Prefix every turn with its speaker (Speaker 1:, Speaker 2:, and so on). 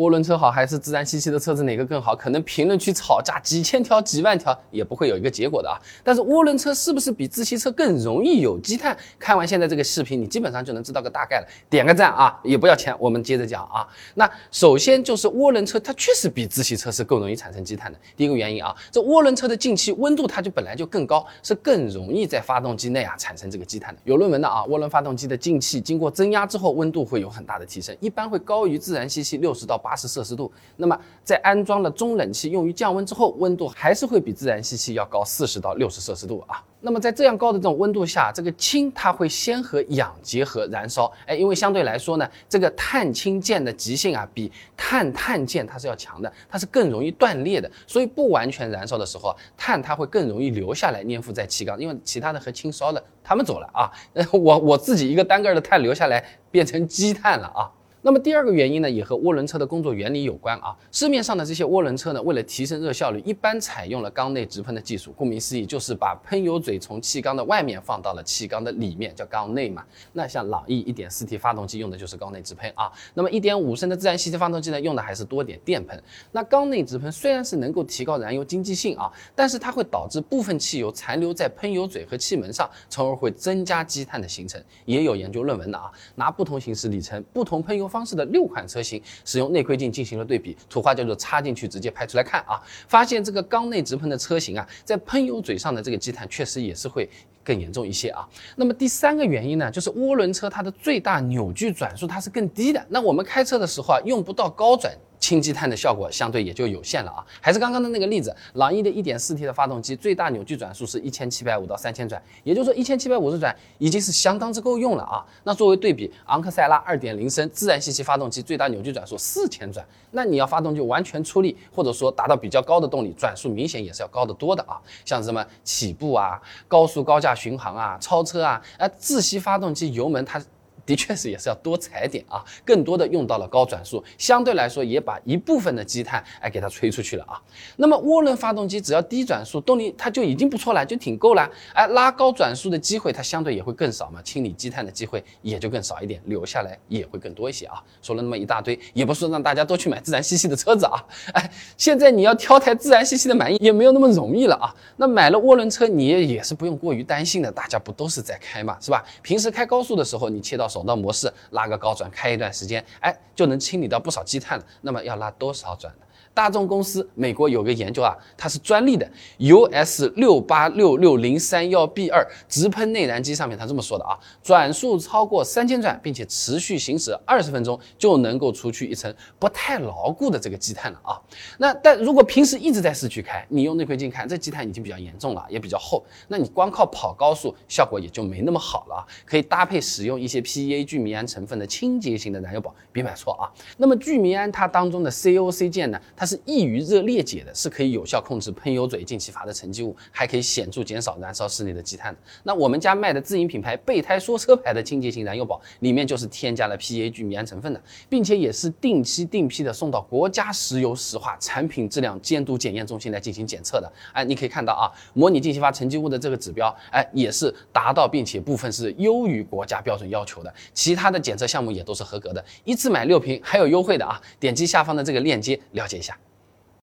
Speaker 1: 涡轮车好还是自然吸气的车子哪个更好？可能评论区吵架几千条、几万条也不会有一个结果的啊。但是涡轮车是不是比自吸车更容易有积碳？看完现在这个视频，你基本上就能知道个大概了。点个赞啊，也不要钱。我们接着讲啊。那首先就是涡轮车，它确实比自吸车是更容易产生积碳的。第一个原因啊，这涡轮车的进气温度它就本来就更高，是更容易在发动机内啊产生这个积碳的。有论文的啊，涡轮发动机的进气经过增压之后，温度会有很大的提升，一般会高于自然吸气六十到八八十摄氏度。那么在安装了中冷器用于降温之后，温度还是会比自然吸气要高四十到六十摄氏度啊。那么在这样高的这种温度下，这个氢它会先和氧结合燃烧，哎，因为相对来说呢，这个碳氢键的极性啊比碳碳键它是要强的，它是更容易断裂的，所以不完全燃烧的时候，碳它会更容易留下来粘附在气缸，因为其他的和氢烧了，它们走了啊，我我自己一个单个的碳留下来变成积碳了啊。那么第二个原因呢，也和涡轮车的工作原理有关啊。市面上的这些涡轮车呢，为了提升热效率，一般采用了缸内直喷的技术。顾名思义，就是把喷油嘴从气缸的外面放到了气缸的里面，叫缸内嘛。那像朗逸 1.4T 发动机用的就是缸内直喷啊。那么1.5升的自然吸气发动机呢，用的还是多点电喷。那缸内直喷虽然是能够提高燃油经济性啊，但是它会导致部分汽油残留在喷油嘴和气门上，从而会增加积碳的形成。也有研究论文的啊，拿不同行驶里程、不同喷油方式的六款车型使用内窥镜进行了对比，土话叫做插进去直接拍出来看啊，发现这个缸内直喷的车型啊，在喷油嘴上的这个积碳确实也是会更严重一些啊。那么第三个原因呢，就是涡轮车它的最大扭矩转速它是更低的，那我们开车的时候啊，用不到高转。氢积碳的效果相对也就有限了啊，还是刚刚的那个例子，朗逸的 1.4T 的发动机最大扭矩转速是一千七百五到三千转，也就是说一千七百五十转已经是相当之够用了啊。那作为对比，昂克赛拉2.0升自然吸气发动机最大扭矩转速四千转，那你要发动机完全出力，或者说达到比较高的动力，转速明显也是要高得多的啊。像什么起步啊、高速高架巡航啊、超车啊，哎，自吸发动机油门它。的确是也是要多踩点啊，更多的用到了高转速，相对来说也把一部分的积碳哎给它吹出去了啊。那么涡轮发动机只要低转速，动力它就已经不错了，就挺够了。哎，拉高转速的机会它相对也会更少嘛，清理积碳的机会也就更少一点，留下来也会更多一些啊。说了那么一大堆，也不是让大家都去买自然吸气的车子啊。哎，现在你要挑台自然吸气的满意也没有那么容易了啊。那买了涡轮车你也是不用过于担心的，大家不都是在开嘛，是吧？平时开高速的时候你切到。手动模式拉个高转开一段时间，哎，就能清理到不少积碳了。那么要拉多少转呢？大众公司美国有个研究啊，它是专利的 US 六八六六零三幺 B 二直喷内燃机上面，它这么说的啊，转速超过三千转，并且持续行驶二十分钟，就能够除去一层不太牢固的这个积碳了啊。那但如果平时一直在市区开，你用内窥镜看，这积碳已经比较严重了，也比较厚，那你光靠跑高速效果也就没那么好了啊。可以搭配使用一些 PEA 聚醚胺成分的清洁型的燃油宝，别买错啊。那么聚醚胺它当中的 COC 键呢？它是易于热裂解的，是可以有效控制喷油嘴进气阀的沉积物，还可以显著减少燃烧室内的积碳。那我们家卖的自营品牌备胎说车牌的清洁型燃油宝，里面就是添加了 PA 聚醚胺成分的，并且也是定期定批的送到国家石油石化产品质量监督检验中心来进行检测的。哎，你可以看到啊，模拟进气阀沉积物的这个指标，哎，也是达到，并且部分是优于国家标准要求的。其他的检测项目也都是合格的。一次买六瓶还有优惠的啊，点击下方的这个链接了解一下。